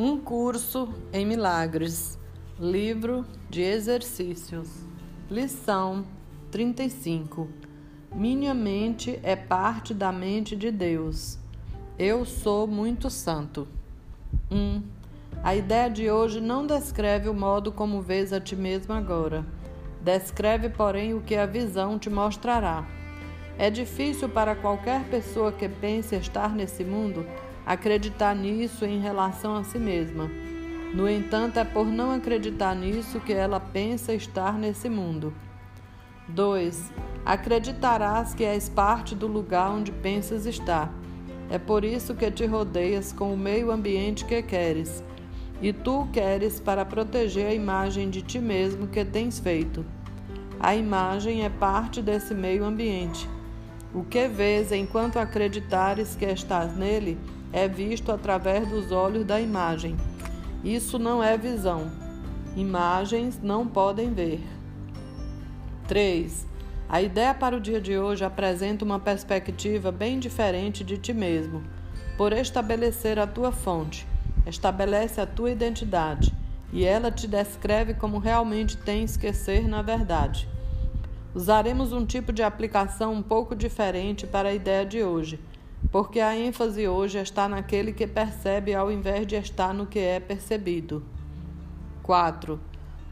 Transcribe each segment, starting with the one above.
Um curso em milagres. Livro de exercícios. Lição 35. Minha mente é parte da mente de Deus. Eu sou muito santo. 1. Um, a ideia de hoje não descreve o modo como vês a ti mesmo agora. Descreve, porém, o que a visão te mostrará. É difícil para qualquer pessoa que pense estar nesse mundo acreditar nisso em relação a si mesma. No entanto, é por não acreditar nisso que ela pensa estar nesse mundo. 2. Acreditarás que és parte do lugar onde pensas estar. É por isso que te rodeias com o meio ambiente que queres. E tu queres para proteger a imagem de ti mesmo que tens feito. A imagem é parte desse meio ambiente. O que vês enquanto acreditares que estás nele é visto através dos olhos da imagem. Isso não é visão. Imagens não podem ver. 3. A ideia para o dia de hoje apresenta uma perspectiva bem diferente de ti mesmo. Por estabelecer a tua fonte, estabelece a tua identidade e ela te descreve como realmente tens que ser na verdade. Usaremos um tipo de aplicação um pouco diferente para a ideia de hoje porque a ênfase hoje está naquele que percebe ao invés de estar no que é percebido. 4.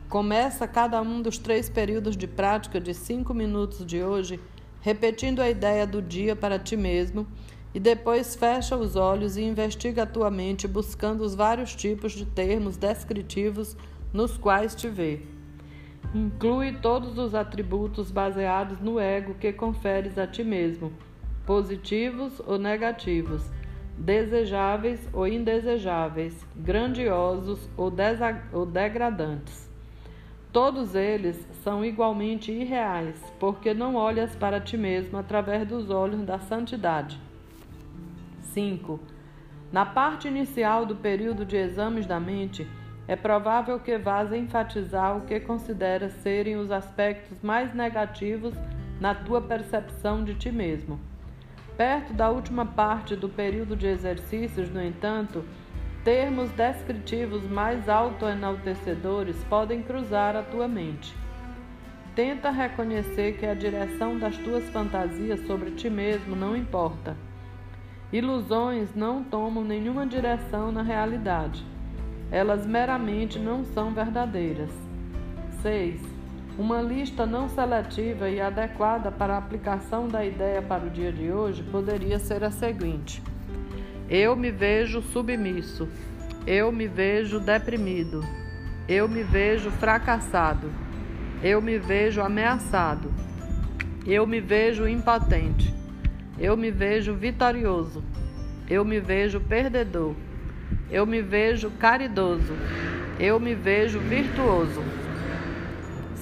Começa cada um dos três períodos de prática de cinco minutos de hoje repetindo a ideia do dia para ti mesmo e depois fecha os olhos e investiga a tua mente buscando os vários tipos de termos descritivos nos quais te vê. Inclui todos os atributos baseados no ego que conferes a ti mesmo positivos ou negativos, desejáveis ou indesejáveis, grandiosos ou, ou degradantes. Todos eles são igualmente irreais, porque não olhas para ti mesmo através dos olhos da santidade. 5. Na parte inicial do período de exames da mente, é provável que vás enfatizar o que consideras serem os aspectos mais negativos na tua percepção de ti mesmo. Perto da última parte do período de exercícios, no entanto, termos descritivos mais autoenaltecedores podem cruzar a tua mente. Tenta reconhecer que a direção das tuas fantasias sobre ti mesmo não importa. Ilusões não tomam nenhuma direção na realidade. Elas meramente não são verdadeiras. 6. Uma lista não seletiva e adequada para a aplicação da ideia para o dia de hoje poderia ser a seguinte: Eu me vejo submisso, eu me vejo deprimido, eu me vejo fracassado, eu me vejo ameaçado, eu me vejo impotente, eu me vejo vitorioso, eu me vejo perdedor, eu me vejo caridoso, eu me vejo virtuoso.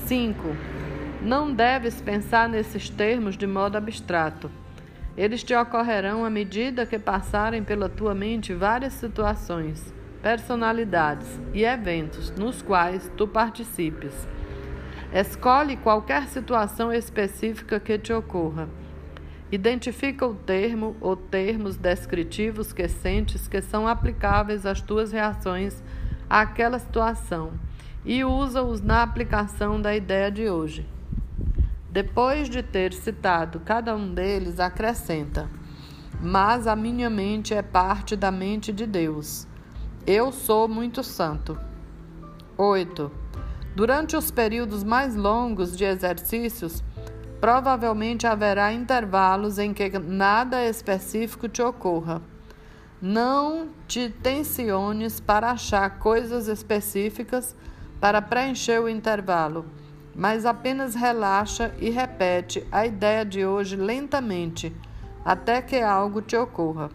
5. Não deves pensar nesses termos de modo abstrato. Eles te ocorrerão à medida que passarem pela tua mente várias situações, personalidades e eventos nos quais tu participes. Escolhe qualquer situação específica que te ocorra. Identifica o termo ou termos descritivos que sentes que são aplicáveis às tuas reações àquela situação e usa-os na aplicação da ideia de hoje. Depois de ter citado cada um deles, acrescenta: Mas a minha mente é parte da mente de Deus. Eu sou muito santo. 8. Durante os períodos mais longos de exercícios, provavelmente haverá intervalos em que nada específico te ocorra. Não te tensiones para achar coisas específicas para preencher o intervalo, mas apenas relaxa e repete a ideia de hoje lentamente, até que algo te ocorra.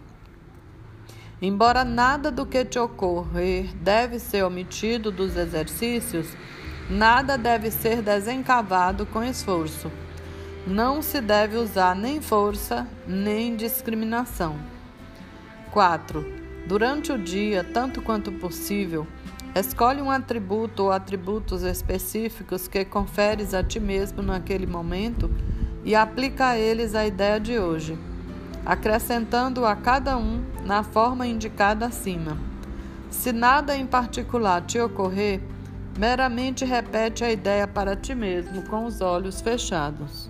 Embora nada do que te ocorrer deve ser omitido dos exercícios, nada deve ser desencavado com esforço. Não se deve usar nem força, nem discriminação. 4. Durante o dia, tanto quanto possível, Escolhe um atributo ou atributos específicos que conferes a ti mesmo naquele momento e aplica a eles a ideia de hoje, acrescentando a cada um na forma indicada acima. Se nada em particular te ocorrer, meramente repete a ideia para ti mesmo com os olhos fechados.